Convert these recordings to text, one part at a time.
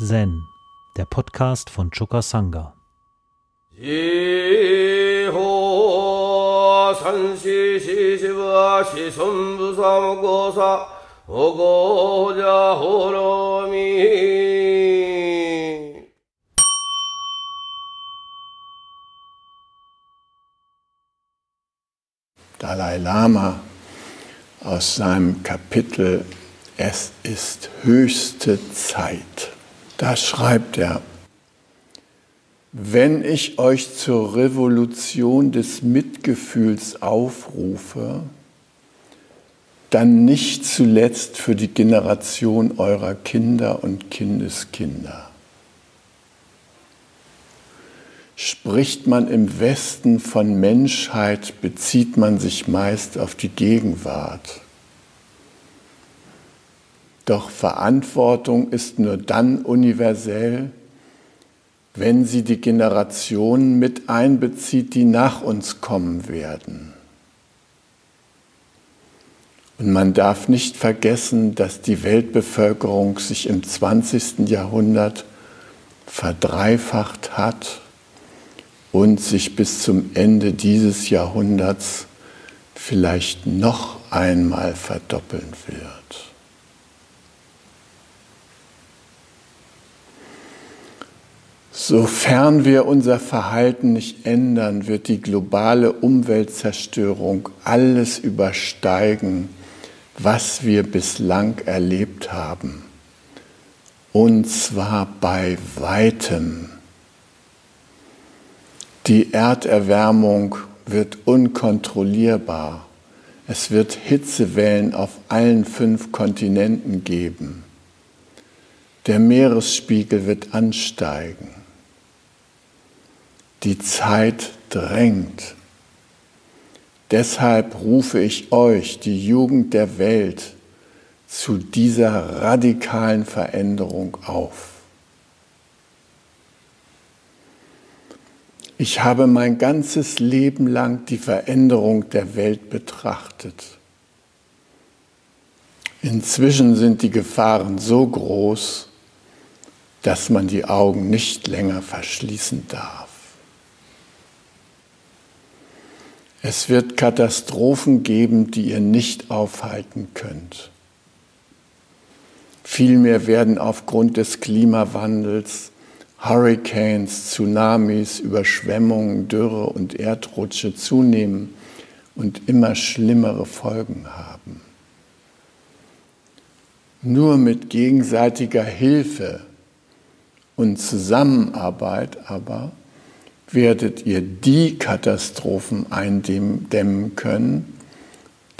Zen, der Podcast von Choka Sangha. Dalai Lama aus seinem Kapitel Es ist höchste Zeit. Da schreibt er, wenn ich euch zur Revolution des Mitgefühls aufrufe, dann nicht zuletzt für die Generation eurer Kinder und Kindeskinder. Spricht man im Westen von Menschheit, bezieht man sich meist auf die Gegenwart. Doch Verantwortung ist nur dann universell, wenn sie die Generationen mit einbezieht, die nach uns kommen werden. Und man darf nicht vergessen, dass die Weltbevölkerung sich im 20. Jahrhundert verdreifacht hat und sich bis zum Ende dieses Jahrhunderts vielleicht noch einmal verdoppeln wird. Sofern wir unser Verhalten nicht ändern, wird die globale Umweltzerstörung alles übersteigen, was wir bislang erlebt haben. Und zwar bei weitem. Die Erderwärmung wird unkontrollierbar. Es wird Hitzewellen auf allen fünf Kontinenten geben. Der Meeresspiegel wird ansteigen. Die Zeit drängt. Deshalb rufe ich euch, die Jugend der Welt, zu dieser radikalen Veränderung auf. Ich habe mein ganzes Leben lang die Veränderung der Welt betrachtet. Inzwischen sind die Gefahren so groß, dass man die Augen nicht länger verschließen darf. Es wird Katastrophen geben, die ihr nicht aufhalten könnt. Vielmehr werden aufgrund des Klimawandels Hurricanes, Tsunamis, Überschwemmungen, Dürre und Erdrutsche zunehmen und immer schlimmere Folgen haben. Nur mit gegenseitiger Hilfe und Zusammenarbeit aber werdet ihr die Katastrophen eindämmen können,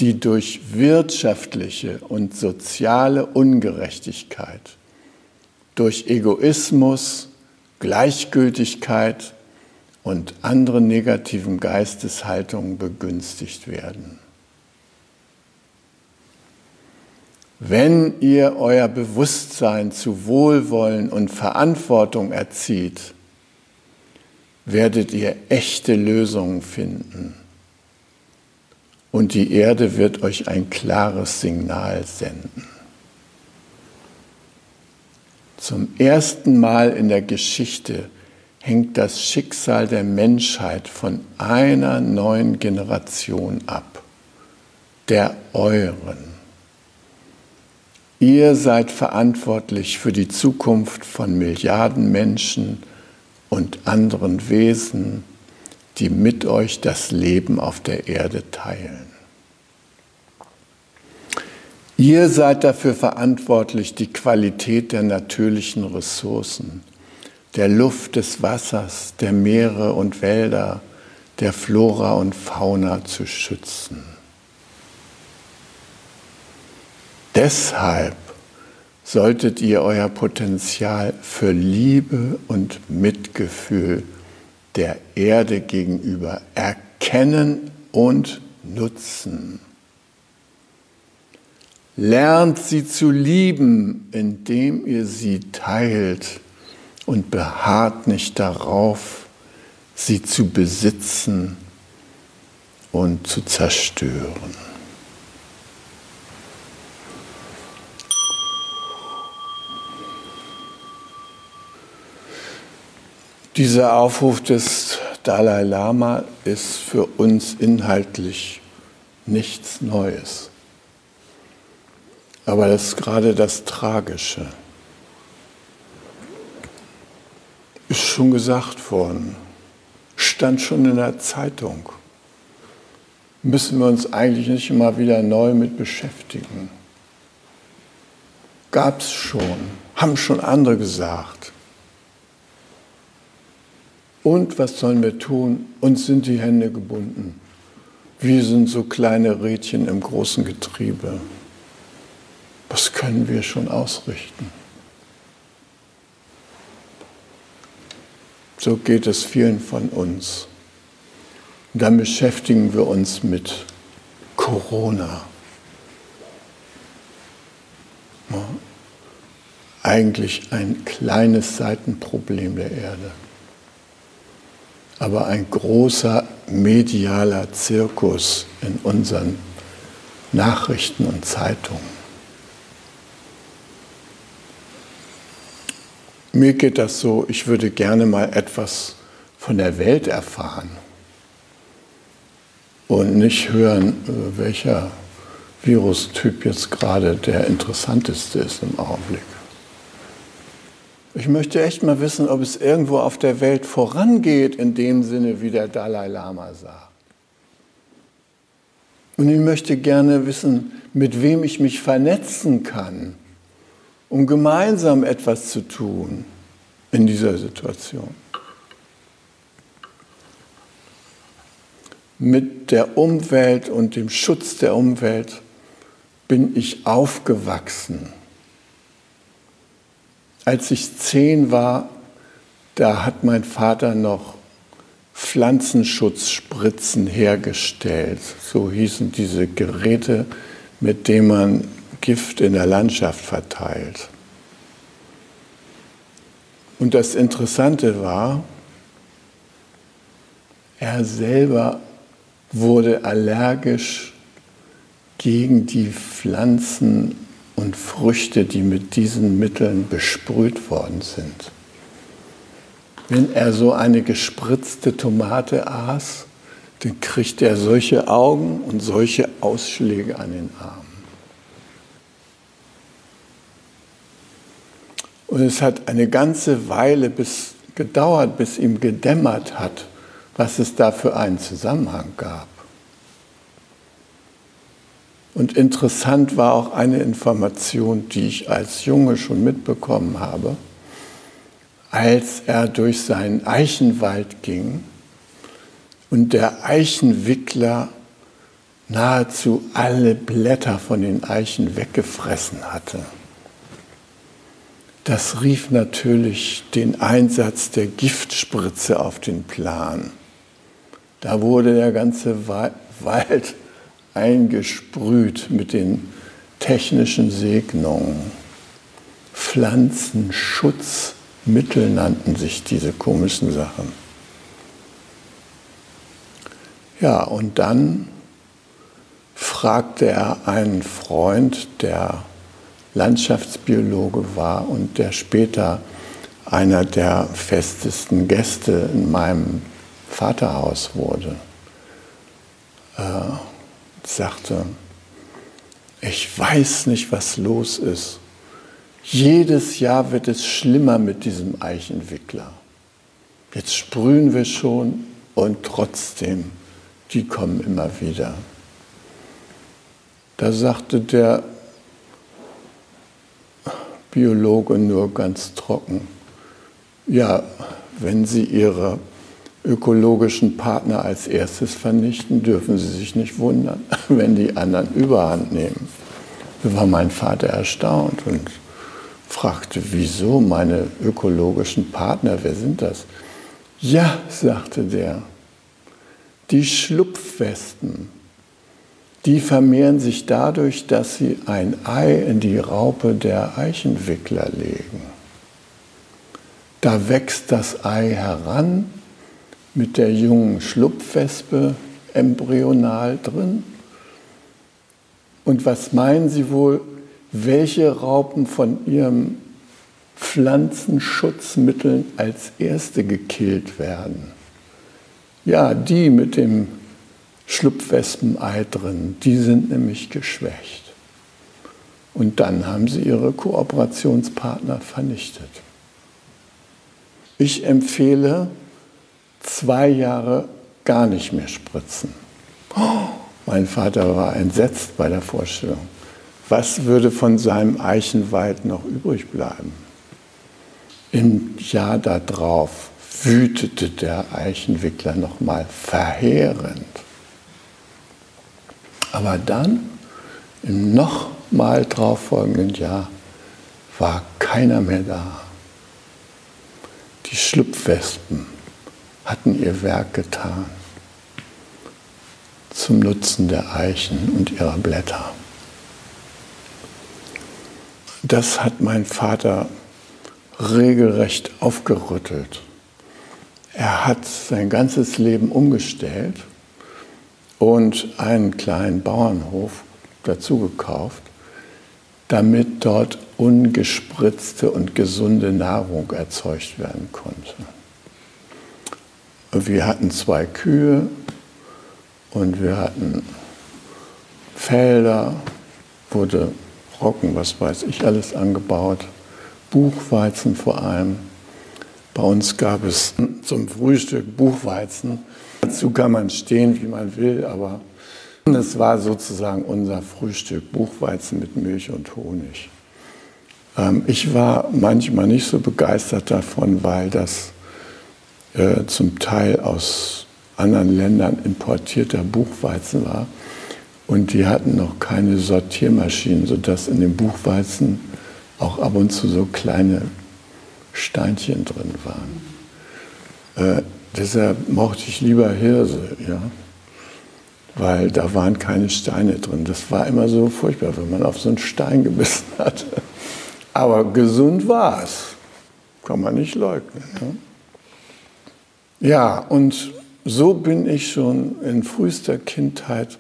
die durch wirtschaftliche und soziale Ungerechtigkeit, durch Egoismus, Gleichgültigkeit und andere negativen Geisteshaltungen begünstigt werden. Wenn ihr euer Bewusstsein zu Wohlwollen und Verantwortung erzieht, werdet ihr echte Lösungen finden. Und die Erde wird euch ein klares Signal senden. Zum ersten Mal in der Geschichte hängt das Schicksal der Menschheit von einer neuen Generation ab, der euren. Ihr seid verantwortlich für die Zukunft von Milliarden Menschen, und anderen Wesen, die mit euch das Leben auf der Erde teilen. Ihr seid dafür verantwortlich, die Qualität der natürlichen Ressourcen, der Luft, des Wassers, der Meere und Wälder, der Flora und Fauna zu schützen. Deshalb solltet ihr euer Potenzial für Liebe und Mitgefühl der Erde gegenüber erkennen und nutzen. Lernt sie zu lieben, indem ihr sie teilt und beharrt nicht darauf, sie zu besitzen und zu zerstören. Dieser Aufruf des Dalai Lama ist für uns inhaltlich nichts Neues. Aber das ist gerade das Tragische. Ist schon gesagt worden, stand schon in der Zeitung. Müssen wir uns eigentlich nicht immer wieder neu mit beschäftigen. Gab es schon, haben schon andere gesagt. Und was sollen wir tun? Uns sind die Hände gebunden. Wir sind so kleine Rädchen im großen Getriebe. Was können wir schon ausrichten? So geht es vielen von uns. Und dann beschäftigen wir uns mit Corona. Eigentlich ein kleines Seitenproblem der Erde, aber ein großer medialer Zirkus in unseren Nachrichten und Zeitungen. Mir geht das so, ich würde gerne mal etwas von der Welt erfahren und nicht hören, äh, welcher Virustyp jetzt gerade der interessanteste ist im Augenblick. Ich möchte echt mal wissen, ob es irgendwo auf der Welt vorangeht, in dem Sinne, wie der Dalai Lama sagt. Und ich möchte gerne wissen, mit wem ich mich vernetzen kann um gemeinsam etwas zu tun in dieser Situation. Mit der Umwelt und dem Schutz der Umwelt bin ich aufgewachsen. Als ich zehn war, da hat mein Vater noch Pflanzenschutzspritzen hergestellt. So hießen diese Geräte, mit denen man Gift in der Landschaft verteilt. Und das Interessante war, er selber wurde allergisch gegen die Pflanzen und Früchte, die mit diesen Mitteln besprüht worden sind. Wenn er so eine gespritzte Tomate aß, dann kriegt er solche Augen und solche Ausschläge an den Armen. Und es hat eine ganze Weile bis, gedauert, bis ihm gedämmert hat, was es da für einen Zusammenhang gab. Und interessant war auch eine Information, die ich als Junge schon mitbekommen habe, als er durch seinen Eichenwald ging und der Eichenwickler nahezu alle Blätter von den Eichen weggefressen hatte. Das rief natürlich den Einsatz der Giftspritze auf den Plan. Da wurde der ganze Wald eingesprüht mit den technischen Segnungen. Pflanzenschutzmittel nannten sich diese komischen Sachen. Ja, und dann fragte er einen Freund, der Landschaftsbiologe war und der später einer der festesten Gäste in meinem Vaterhaus wurde, äh, sagte, ich weiß nicht, was los ist. Jedes Jahr wird es schlimmer mit diesem Eichenwickler. Jetzt sprühen wir schon und trotzdem, die kommen immer wieder. Da sagte der Biologe nur ganz trocken. Ja, wenn Sie Ihre ökologischen Partner als erstes vernichten, dürfen Sie sich nicht wundern, wenn die anderen überhand nehmen. Da war mein Vater erstaunt und fragte, wieso meine ökologischen Partner, wer sind das? Ja, sagte der, die Schlupfwespen, die vermehren sich dadurch, dass sie ein Ei in die Raupe der Eichenwickler legen. Da wächst das Ei heran mit der jungen Schlupfwespe embryonal drin. Und was meinen Sie wohl, welche Raupen von ihrem Pflanzenschutzmitteln als erste gekillt werden. Ja, die mit dem Schlupfwespenei drin, die sind nämlich geschwächt. Und dann haben sie ihre Kooperationspartner vernichtet. Ich empfehle zwei Jahre gar nicht mehr spritzen. Mein Vater war entsetzt bei der Vorstellung. Was würde von seinem Eichenwald noch übrig bleiben? Im Jahr darauf wütete der Eichenwickler nochmal verheerend. Aber dann, im nochmal drauf folgenden Jahr, war keiner mehr da. Die Schlupfwespen hatten ihr Werk getan zum Nutzen der Eichen und ihrer Blätter. Das hat mein Vater regelrecht aufgerüttelt. Er hat sein ganzes Leben umgestellt und einen kleinen Bauernhof dazu gekauft, damit dort ungespritzte und gesunde Nahrung erzeugt werden konnte. Wir hatten zwei Kühe und wir hatten Felder, wurde Roggen, was weiß ich, alles angebaut, Buchweizen vor allem. Bei uns gab es zum Frühstück Buchweizen. Dazu kann man stehen, wie man will, aber es war sozusagen unser Frühstück, Buchweizen mit Milch und Honig. Ähm, ich war manchmal nicht so begeistert davon, weil das äh, zum Teil aus anderen Ländern importierter Buchweizen war. Und die hatten noch keine Sortiermaschinen, sodass in dem Buchweizen auch ab und zu so kleine Steinchen drin waren. Äh, deshalb mochte ich lieber Hirse, ja, weil da waren keine Steine drin. Das war immer so furchtbar, wenn man auf so einen Stein gebissen hatte. Aber gesund war es, kann man nicht leugnen. Ja, ja und so bin ich schon in frühester Kindheit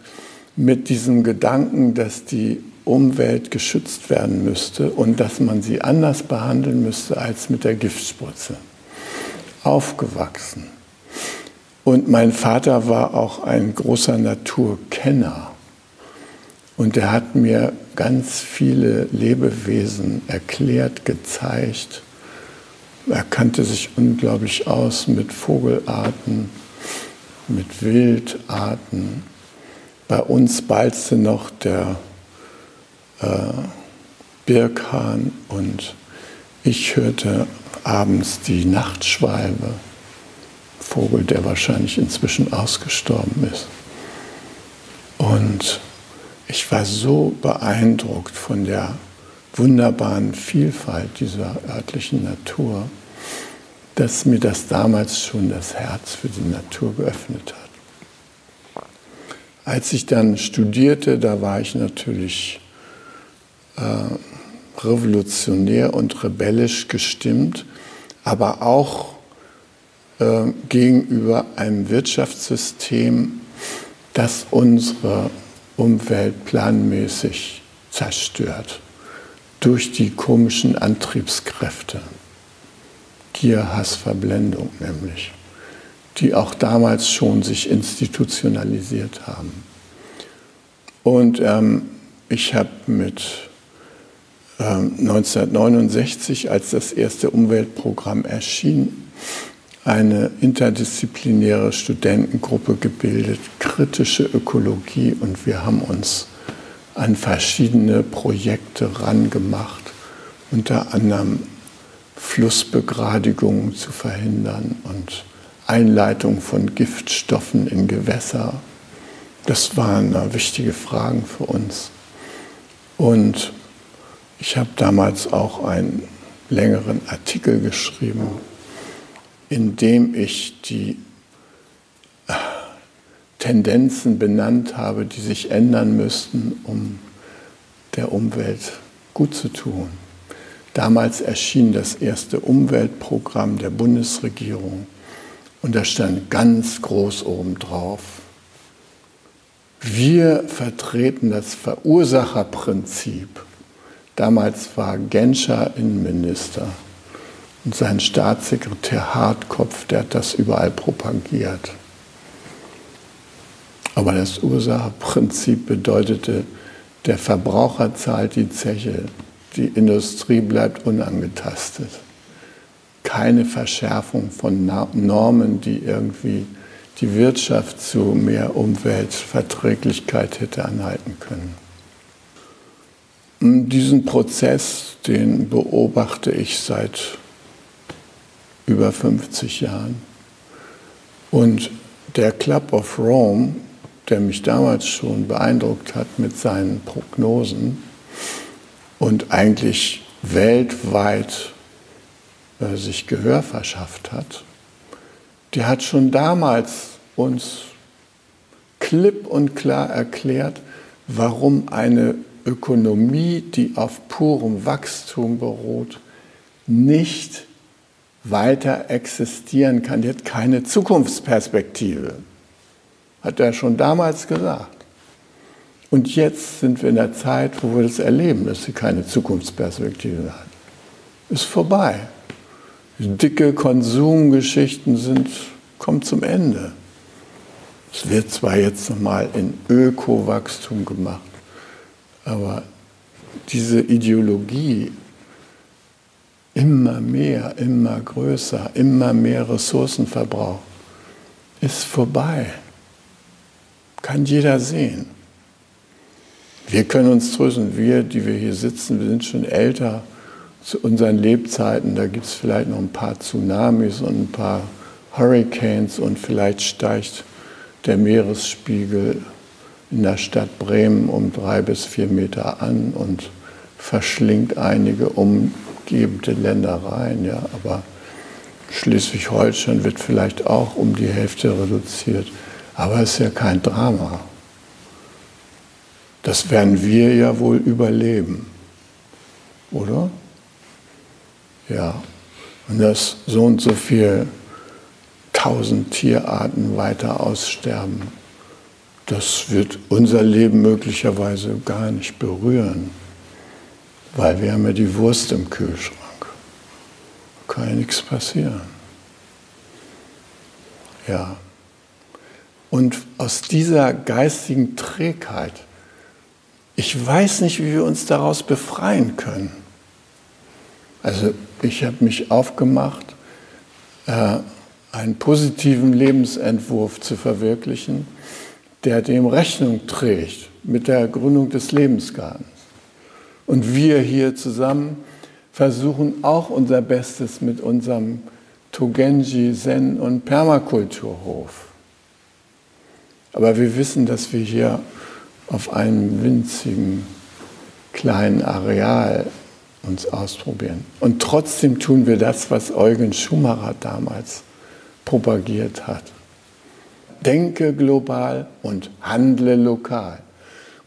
mit diesem Gedanken, dass die Umwelt geschützt werden müsste und dass man sie anders behandeln müsste als mit der Giftspritze. Aufgewachsen. Und mein Vater war auch ein großer Naturkenner. Und er hat mir ganz viele Lebewesen erklärt, gezeigt. Er kannte sich unglaublich aus mit Vogelarten, mit Wildarten. Bei uns balzte noch der äh, Birkhahn und ich hörte abends die Nachtschwalbe, Vogel, der wahrscheinlich inzwischen ausgestorben ist. Und ich war so beeindruckt von der wunderbaren Vielfalt dieser örtlichen Natur, dass mir das damals schon das Herz für die Natur geöffnet hat. Als ich dann studierte, da war ich natürlich äh, revolutionär und rebellisch gestimmt, aber auch äh, gegenüber einem Wirtschaftssystem, das unsere Umwelt planmäßig zerstört durch die komischen Antriebskräfte. Gier, Hass, Verblendung nämlich, die auch damals schon sich institutionalisiert haben. Und ähm, ich habe mit 1969, ähm, als das erste Umweltprogramm erschien, eine interdisziplinäre Studentengruppe gebildet, kritische Ökologie, und wir haben uns an verschiedene Projekte rangemacht, unter anderem Flussbegradigungen zu verhindern und Einleitung von Giftstoffen in Gewässer. Das waren wichtige Fragen für uns. Und ich habe damals auch einen längeren Artikel geschrieben, in dem ich die äh, Tendenzen benannt habe, die sich ändern müssten, um der Umwelt gut zu tun. Damals erschien das erste Umweltprogramm der Bundesregierung und da stand ganz groß oben drauf, wir vertreten das Verursacherprinzip. Damals war Genscher Innenminister Und sein Staatssekretär Hartkopf, der hat das überall propagiert. Aber das Ursachenprinzip bedeutete, der Verbraucher zahlt die Zeche, die Industrie bleibt unangetastet. Keine Verschärfung von Normen, die irgendwie die Wirtschaft zu mehr Umweltverträglichkeit hätte anhalten können. Diesen Prozess, den beobachte ich seit über 50 Jahren. Und der Club of Rome, der mich damals schon beeindruckt hat mit seinen Prognosen und eigentlich weltweit äh, sich Gehör verschafft hat, der hat schon damals uns klipp und klar erklärt, warum eine Ökonomie, die auf purem Wachstum beruht, nicht weiter existieren kann. Die hat keine Zukunftsperspektive. Hat er schon damals gesagt. Und jetzt sind wir in der Zeit, wo wir das erleben, dass sie keine Zukunftsperspektive hat. Ist vorbei. Dicke Konsumgeschichten sind, kommen zum Ende. Es wird zwar jetzt nochmal in Ökowachstum gemacht, aber diese Ideologie, immer mehr, immer größer, immer mehr Ressourcenverbrauch, ist vorbei. Kann jeder sehen. Wir können uns trösten, wir, die wir hier sitzen, wir sind schon älter zu unseren Lebzeiten. Da gibt es vielleicht noch ein paar Tsunamis und ein paar Hurricanes und vielleicht steigt der Meeresspiegel in der Stadt Bremen um drei bis vier Meter an und verschlingt einige umgebende Ländereien. Ja, aber Schleswig-Holstein wird vielleicht auch um die Hälfte reduziert. Aber es ist ja kein Drama. Das werden wir ja wohl überleben. Oder? Ja. Und dass so und so viele tausend Tierarten weiter aussterben, das wird unser Leben möglicherweise gar nicht berühren, weil wir haben ja die Wurst im Kühlschrank. Kann ja nichts passieren. Ja. Und aus dieser geistigen Trägheit, ich weiß nicht, wie wir uns daraus befreien können. Also ich habe mich aufgemacht, äh, einen positiven Lebensentwurf zu verwirklichen, der dem Rechnung trägt mit der Gründung des Lebensgartens. Und wir hier zusammen versuchen auch unser Bestes mit unserem Togenji, Zen und Permakulturhof. Aber wir wissen, dass wir hier auf einem winzigen kleinen Areal uns ausprobieren. Und trotzdem tun wir das, was Eugen Schumacher damals propagiert hat. Denke global und handle lokal.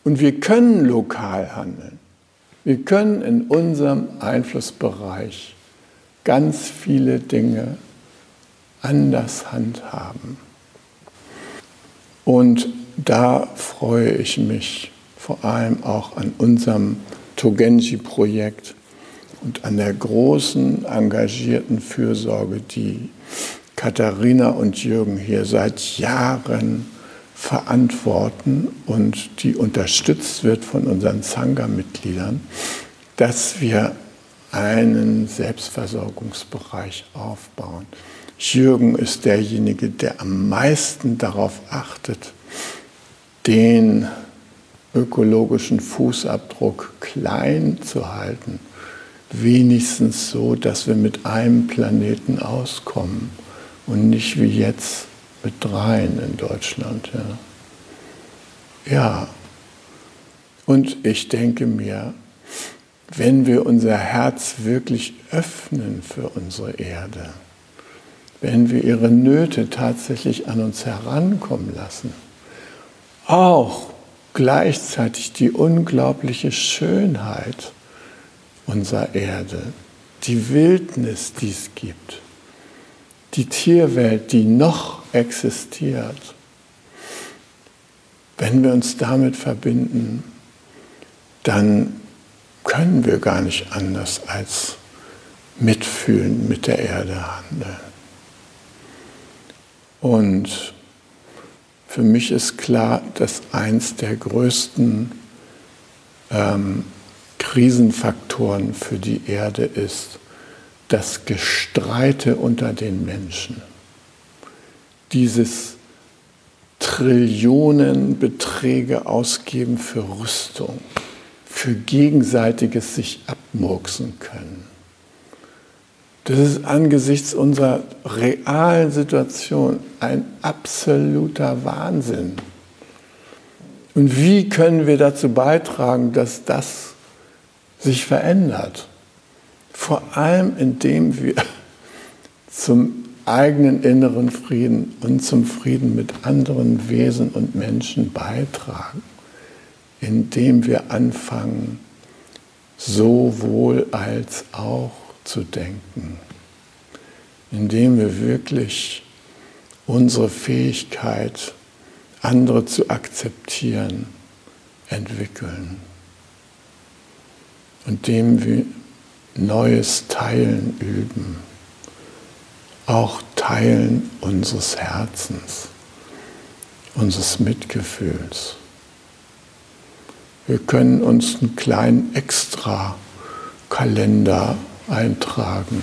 Und wir können lokal handeln. Wir können in unserem Einflussbereich ganz viele Dinge anders handhaben. Und da freue ich mich vor allem auch an unserem Togenji-Projekt und an der großen, engagierten Fürsorge, die Katharina und Jürgen hier seit Jahren verantworten und die unterstützt wird von unseren Sangha-Mitgliedern, dass wir einen Selbstversorgungsbereich aufbauen. Jürgen ist derjenige, der am meisten darauf achtet, den ökologischen Fußabdruck klein zu halten, wenigstens so, dass wir mit einem Planeten auskommen und nicht wie jetzt mit dreien in Deutschland. Ja. ja. Und ich denke mir, wenn wir unser Herz wirklich öffnen für unsere Erde, wenn wir ihre Nöte tatsächlich an uns herankommen lassen, auch gleichzeitig die unglaubliche Schönheit unserer Erde, die Wildnis, die es gibt, die Tierwelt, die noch existiert, wenn wir uns damit verbinden, dann können wir gar nicht anders als mitfühlen mit der Erde handeln. Und für mich ist klar, dass eins der größten ähm, Krisenfaktoren für die Erde ist das Gestreite unter den Menschen. Dieses Trillionenbeträge ausgeben für Rüstung, für gegenseitiges sich abmurksen können. Das ist angesichts unserer realen Situation ein absoluter Wahnsinn. Und wie können wir dazu beitragen, dass das sich verändert? Vor allem indem wir zum eigenen inneren Frieden und zum Frieden mit anderen Wesen und Menschen beitragen, indem wir anfangen, sowohl als auch zu denken, indem wir wirklich unsere Fähigkeit, andere zu akzeptieren, entwickeln, indem wir neues Teilen üben, auch Teilen unseres Herzens, unseres Mitgefühls. Wir können uns einen kleinen Extra-Kalender eintragen.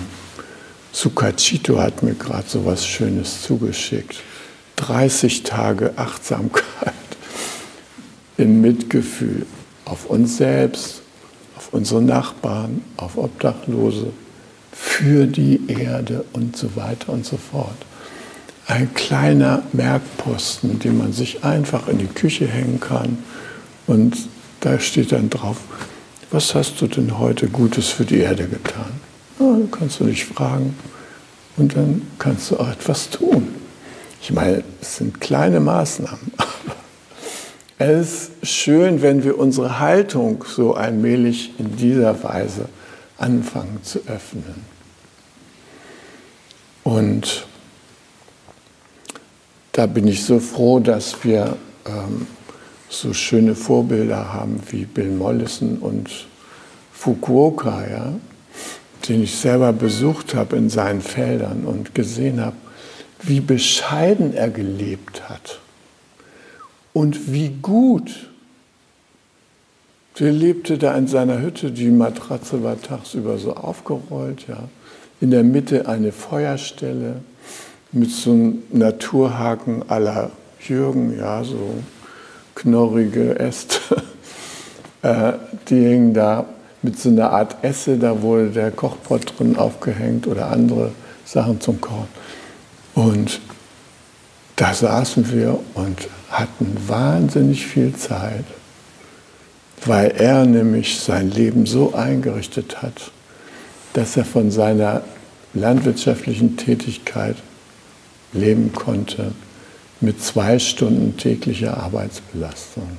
Sukachito hat mir gerade so was Schönes zugeschickt. 30 Tage Achtsamkeit im Mitgefühl auf uns selbst, auf unsere Nachbarn, auf Obdachlose, für die Erde und so weiter und so fort. Ein kleiner Merkposten, den man sich einfach in die Küche hängen kann und da steht dann drauf, was hast du denn heute Gutes für die Erde getan? Ja, kannst du dich fragen und dann kannst du auch etwas tun. Ich meine, es sind kleine Maßnahmen, aber es ist schön, wenn wir unsere Haltung so allmählich in dieser Weise anfangen zu öffnen. Und da bin ich so froh, dass wir ähm, so schöne Vorbilder haben wie Bill Mollison und Fukuoka, ja, den ich selber besucht habe in seinen Feldern und gesehen habe, wie bescheiden er gelebt hat und wie gut. Der lebte da in seiner Hütte, die Matratze war tagsüber so aufgerollt, ja. In der Mitte eine Feuerstelle mit so einem Naturhaken aller Jürgen, ja, so knorrige Äste. Äh, die hingen da mit so einer Art Esse, da wurde der Kochpott drin aufgehängt oder andere Sachen zum Kochen. Und da saßen wir und hatten wahnsinnig viel Zeit, weil er nämlich sein Leben so eingerichtet hat, dass er von seiner landwirtschaftlichen Tätigkeit leben konnte mit zwei Stunden täglicher Arbeitsbelastung.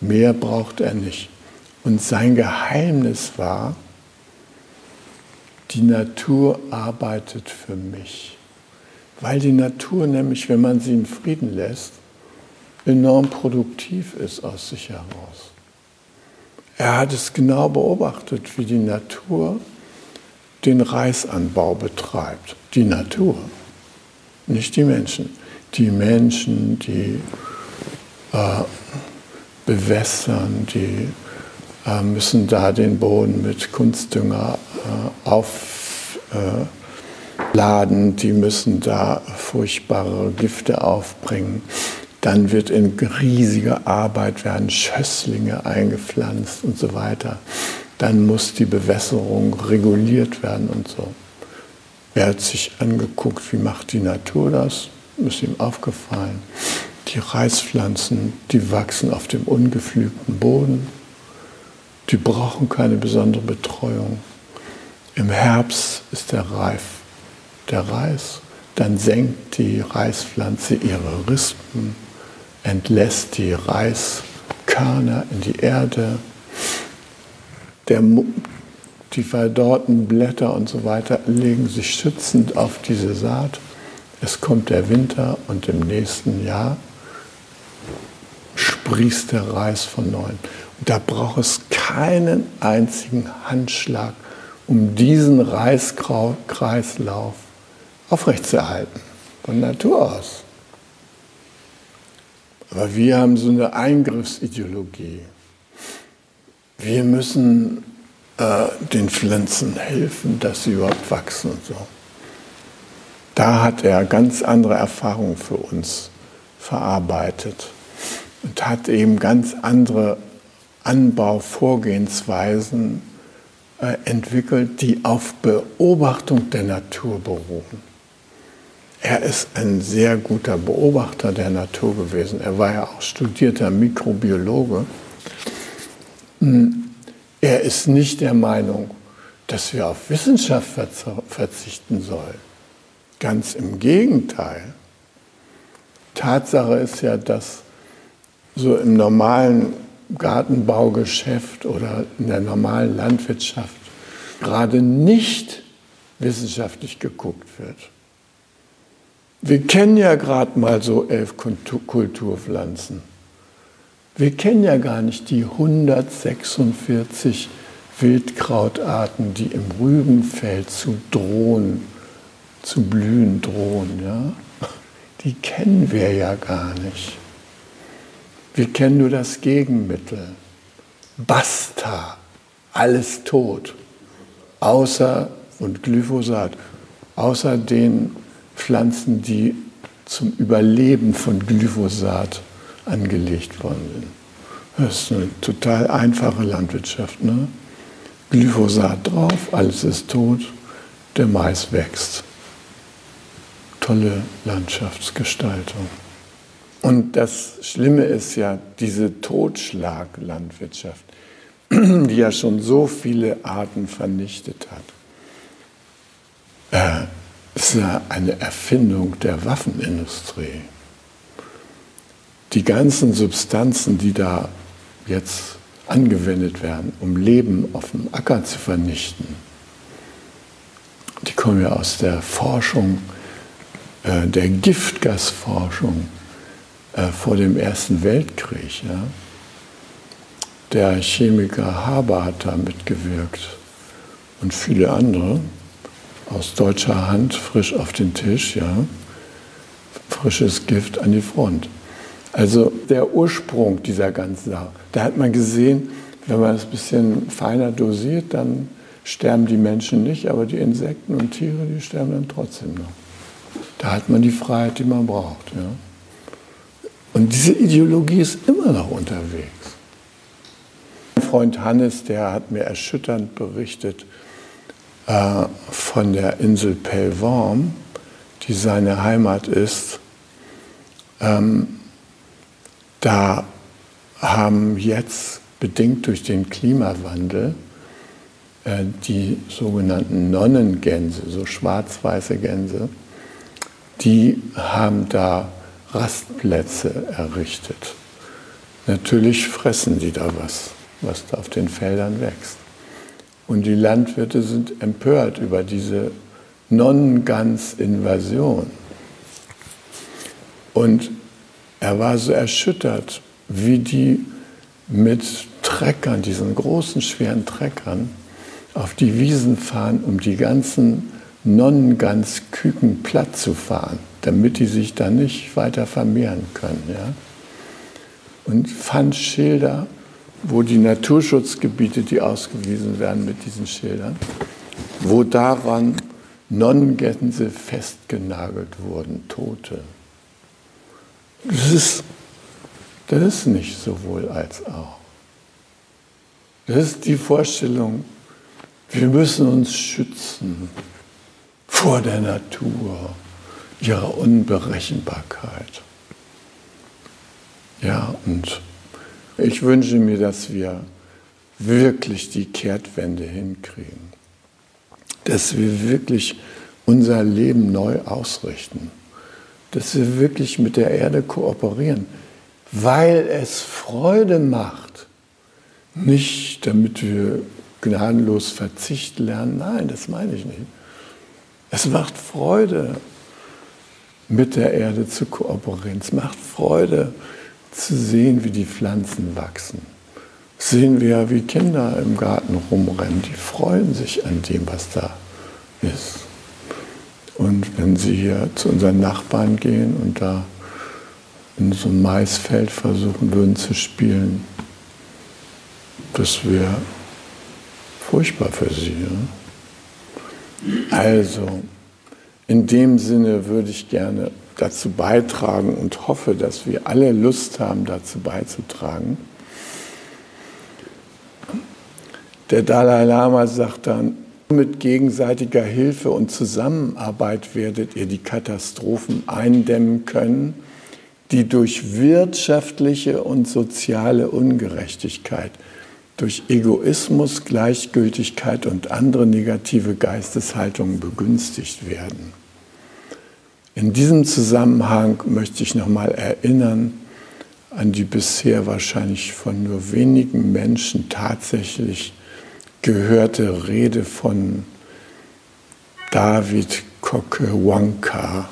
Mehr braucht er nicht. Und sein Geheimnis war, die Natur arbeitet für mich. Weil die Natur nämlich, wenn man sie in Frieden lässt, enorm produktiv ist aus sich heraus. Er hat es genau beobachtet, wie die Natur den Reisanbau betreibt. Die Natur nicht die Menschen. Die Menschen, die äh, bewässern, die äh, müssen da den Boden mit Kunstdünger äh, aufladen, die müssen da furchtbare Gifte aufbringen. Dann wird in riesiger Arbeit werden Schösslinge eingepflanzt und so weiter. Dann muss die Bewässerung reguliert werden und so. Er hat sich angeguckt, wie macht die Natur das, ist ihm aufgefallen. Die Reispflanzen, die wachsen auf dem ungepflügten Boden, die brauchen keine besondere Betreuung. Im Herbst ist der reif, der Reis. Dann senkt die Reispflanze ihre Rispen, entlässt die Reiskörner in die Erde. Der, die verdorrten Blätter und so weiter legen sich schützend auf diese Saat. Es kommt der Winter und im nächsten Jahr sprießt der Reis von neuem. Da braucht es keinen einzigen Handschlag um diesen Reiskreislauf aufrechtzuerhalten, von Natur aus. Aber wir haben so eine Eingriffsideologie. Wir müssen äh, den Pflanzen helfen, dass sie überhaupt wachsen und so. Da hat er ganz andere Erfahrungen für uns verarbeitet und hat eben ganz andere Anbauvorgehensweisen äh, entwickelt, die auf Beobachtung der Natur beruhen. Er ist ein sehr guter Beobachter der Natur gewesen. Er war ja auch studierter Mikrobiologe. Hm, er ist nicht der Meinung, dass wir auf Wissenschaft verzichten sollen. Ganz im Gegenteil. Tatsache ist ja, dass so im normalen Gartenbaugeschäft oder in der normalen Landwirtschaft gerade nicht wissenschaftlich geguckt wird. Wir kennen ja gerade mal so elf Kulturpflanzen. Wir kennen ja gar nicht die 146 Wildkrautarten, die im Rübenfeld zu drohen, zu blühen drohen. Ja? Die kennen wir ja gar nicht. Wir kennen nur das Gegenmittel. Basta, alles tot, außer und Glyphosat, außer den Pflanzen, die zum Überleben von Glyphosat angelegt worden sind. Das ist eine total einfache Landwirtschaft. Ne? Glyphosat drauf, alles ist tot, der Mais wächst. Tolle Landschaftsgestaltung. Und das Schlimme ist ja diese Totschlaglandwirtschaft, die ja schon so viele Arten vernichtet hat. Äh, ist ja eine Erfindung der Waffenindustrie. Die ganzen Substanzen, die da jetzt angewendet werden, um Leben auf dem Acker zu vernichten, die kommen ja aus der Forschung, äh, der Giftgasforschung äh, vor dem Ersten Weltkrieg. Ja. Der Chemiker Haber hat da mitgewirkt und viele andere aus deutscher Hand, frisch auf den Tisch, ja. Frisches Gift an die Front. Also der Ursprung dieser ganzen Sache. Da hat man gesehen, wenn man es ein bisschen feiner dosiert, dann sterben die Menschen nicht, aber die Insekten und Tiere, die sterben dann trotzdem noch. Da hat man die Freiheit, die man braucht. Ja. Und diese Ideologie ist immer noch unterwegs. Mein Freund Hannes, der hat mir erschütternd berichtet, äh, von der Insel Pellworm, die seine Heimat ist, ähm, da haben jetzt bedingt durch den Klimawandel äh, die sogenannten Nonnengänse, so schwarz-weiße Gänse, die haben da Rastplätze errichtet. Natürlich fressen die da was, was da auf den Feldern wächst. Und die Landwirte sind empört über diese Non-Ganz-Invasion. Und er war so erschüttert, wie die mit Treckern, diesen großen, schweren Treckern, auf die Wiesen fahren, um die ganzen Non-Ganz-Küken platt zu fahren, damit die sich da nicht weiter vermehren können. Ja? Und fand Schilder wo die Naturschutzgebiete, die ausgewiesen werden mit diesen Schildern, wo daran Nonnengänse festgenagelt wurden, Tote. Das ist, das ist nicht sowohl als auch. Das ist die Vorstellung, wir müssen uns schützen vor der Natur, ihrer Unberechenbarkeit. Ja, und ich wünsche mir, dass wir wirklich die Kehrtwende hinkriegen, dass wir wirklich unser Leben neu ausrichten, dass wir wirklich mit der Erde kooperieren, weil es Freude macht, nicht damit wir gnadenlos Verzicht lernen, nein, das meine ich nicht. Es macht Freude, mit der Erde zu kooperieren. Es macht Freude, zu sehen, wie die Pflanzen wachsen sehen wir, wie Kinder im Garten rumrennen. Die freuen sich an dem, was da ist. Und wenn sie hier zu unseren Nachbarn gehen und da in so ein Maisfeld versuchen würden zu spielen, das wäre furchtbar für sie. Ja? Also, in dem Sinne würde ich gerne dazu beitragen und hoffe, dass wir alle Lust haben, dazu beizutragen. Der Dalai Lama sagt dann, mit gegenseitiger Hilfe und Zusammenarbeit werdet ihr die Katastrophen eindämmen können, die durch wirtschaftliche und soziale Ungerechtigkeit, durch Egoismus, Gleichgültigkeit und andere negative Geisteshaltungen begünstigt werden. In diesem Zusammenhang möchte ich nochmal erinnern an die bisher wahrscheinlich von nur wenigen Menschen tatsächlich gehörte Rede von David Coquehuanca,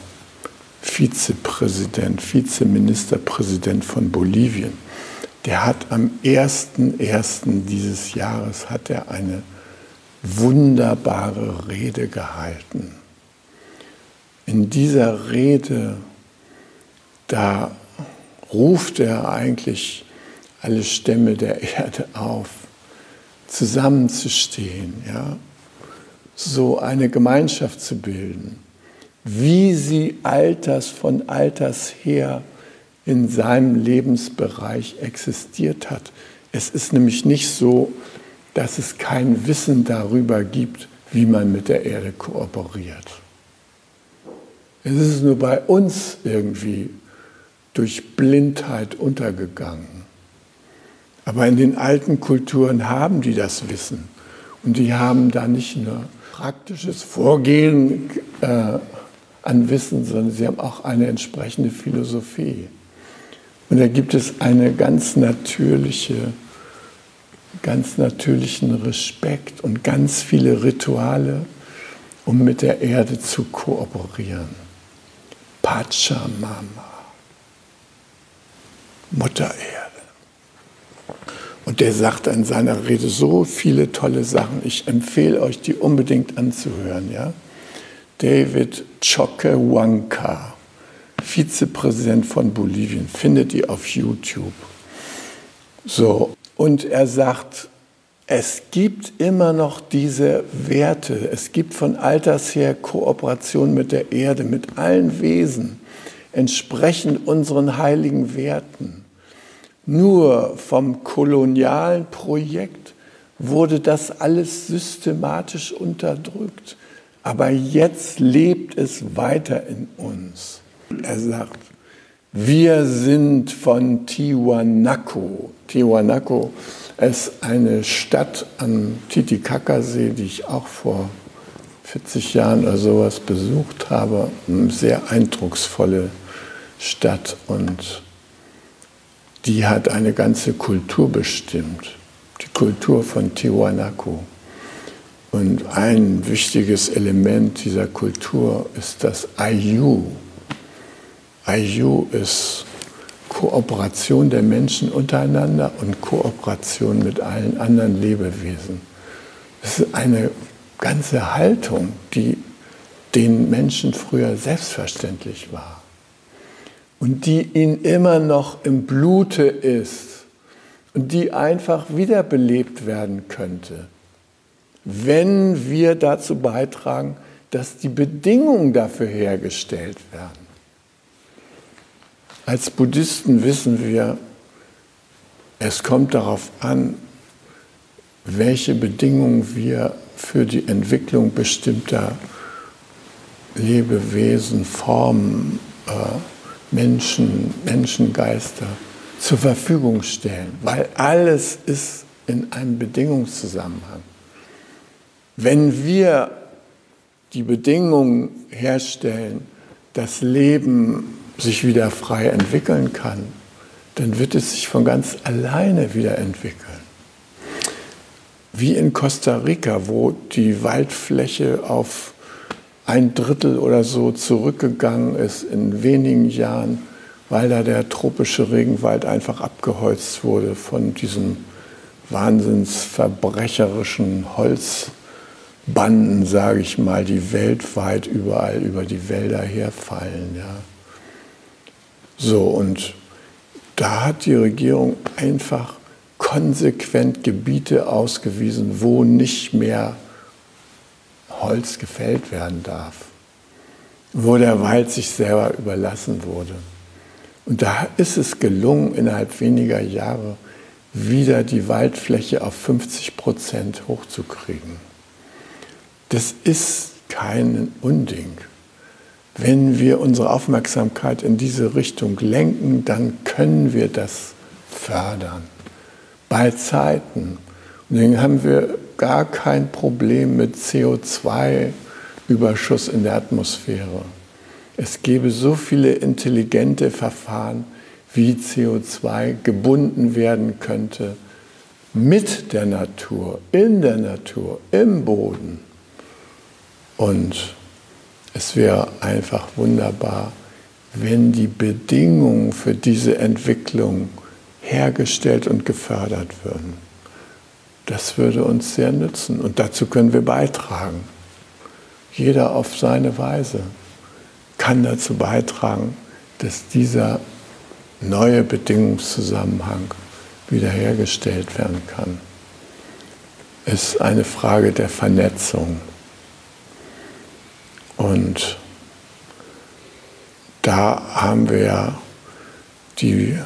Vizepräsident, Vizeministerpräsident von Bolivien. Der hat am 1.1. dieses Jahres hat er eine wunderbare Rede gehalten. In dieser Rede, da ruft er eigentlich alle Stämme der Erde auf, zusammenzustehen, ja, so eine Gemeinschaft zu bilden, wie sie alters von alters her in seinem Lebensbereich existiert hat. Es ist nämlich nicht so, dass es kein Wissen darüber gibt, wie man mit der Erde kooperiert. Es ist nur bei uns irgendwie durch Blindheit untergegangen. Aber in den alten Kulturen haben die das Wissen. Und die haben da nicht nur praktisches Vorgehen äh, an Wissen, sondern sie haben auch eine entsprechende Philosophie. Und da gibt es einen ganz natürliche, ganz natürlichen Respekt und ganz viele Rituale, um mit der Erde zu kooperieren. Pachamama, Mutter Erde. Und der sagt in seiner Rede so viele tolle Sachen. Ich empfehle euch, die unbedingt anzuhören. Ja? David Choquehuanca, Vizepräsident von Bolivien, findet ihr auf YouTube. So, und er sagt, es gibt immer noch diese Werte. Es gibt von alters her Kooperation mit der Erde, mit allen Wesen, entsprechend unseren heiligen Werten. Nur vom kolonialen Projekt wurde das alles systematisch unterdrückt. Aber jetzt lebt es weiter in uns. Er sagt, wir sind von Tiwanaku. Tiwanaku ist eine Stadt am Titicacasee, die ich auch vor 40 Jahren oder sowas besucht habe. Eine sehr eindrucksvolle Stadt und die hat eine ganze Kultur bestimmt, die Kultur von Tiwanaku. Und ein wichtiges Element dieser Kultur ist das Ayu. Ayu ist Kooperation der Menschen untereinander und Kooperation mit allen anderen Lebewesen. Es ist eine ganze Haltung, die den Menschen früher selbstverständlich war und die ihn immer noch im Blute ist und die einfach wiederbelebt werden könnte, wenn wir dazu beitragen, dass die Bedingungen dafür hergestellt werden. Als Buddhisten wissen wir, es kommt darauf an, welche Bedingungen wir für die Entwicklung bestimmter Lebewesen, Formen, äh, Menschen, Menschengeister zur Verfügung stellen, weil alles ist in einem Bedingungszusammenhang. Wenn wir die Bedingungen herstellen, dass Leben sich wieder frei entwickeln kann, dann wird es sich von ganz alleine wieder entwickeln. Wie in Costa Rica, wo die Waldfläche auf ein Drittel oder so zurückgegangen ist in wenigen Jahren, weil da der tropische Regenwald einfach abgeholzt wurde von diesem wahnsinnsverbrecherischen Holzbanden, sage ich mal, die weltweit überall über die Wälder herfallen. Ja. So, und da hat die Regierung einfach konsequent Gebiete ausgewiesen, wo nicht mehr Holz gefällt werden darf, wo der Wald sich selber überlassen wurde. Und da ist es gelungen, innerhalb weniger Jahre wieder die Waldfläche auf 50 Prozent hochzukriegen. Das ist kein Unding. Wenn wir unsere Aufmerksamkeit in diese Richtung lenken, dann können wir das fördern. Bei Zeiten. Und dann haben wir gar kein Problem mit CO2-Überschuss in der Atmosphäre. Es gäbe so viele intelligente Verfahren, wie CO2 gebunden werden könnte mit der Natur, in der Natur, im Boden. Und es wäre einfach wunderbar, wenn die Bedingungen für diese Entwicklung hergestellt und gefördert würden. Das würde uns sehr nützen und dazu können wir beitragen. Jeder auf seine Weise kann dazu beitragen, dass dieser neue Bedingungszusammenhang wiederhergestellt werden kann. Es ist eine Frage der Vernetzung. Und da haben wir ja die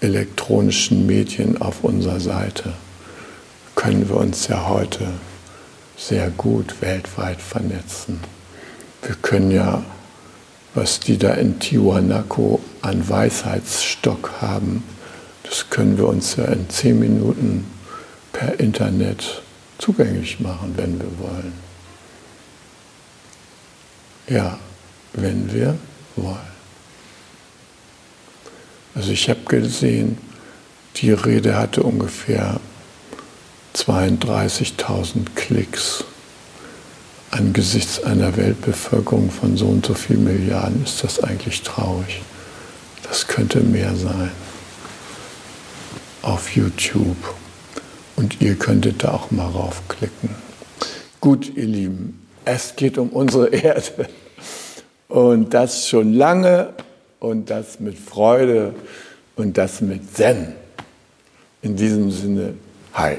elektronischen Medien auf unserer Seite. Können wir uns ja heute sehr gut weltweit vernetzen. Wir können ja was die da in Tiwanaku an Weisheitsstock haben, das können wir uns ja in zehn Minuten per Internet zugänglich machen, wenn wir wollen. Ja, wenn wir wollen. Also ich habe gesehen, die Rede hatte ungefähr 32.000 Klicks angesichts einer Weltbevölkerung von so und so vielen Milliarden ist das eigentlich traurig. Das könnte mehr sein auf YouTube. Und ihr könntet da auch mal raufklicken. Gut, ihr Lieben, es geht um unsere Erde. Und das schon lange und das mit Freude und das mit Zen. In diesem Sinne, hi.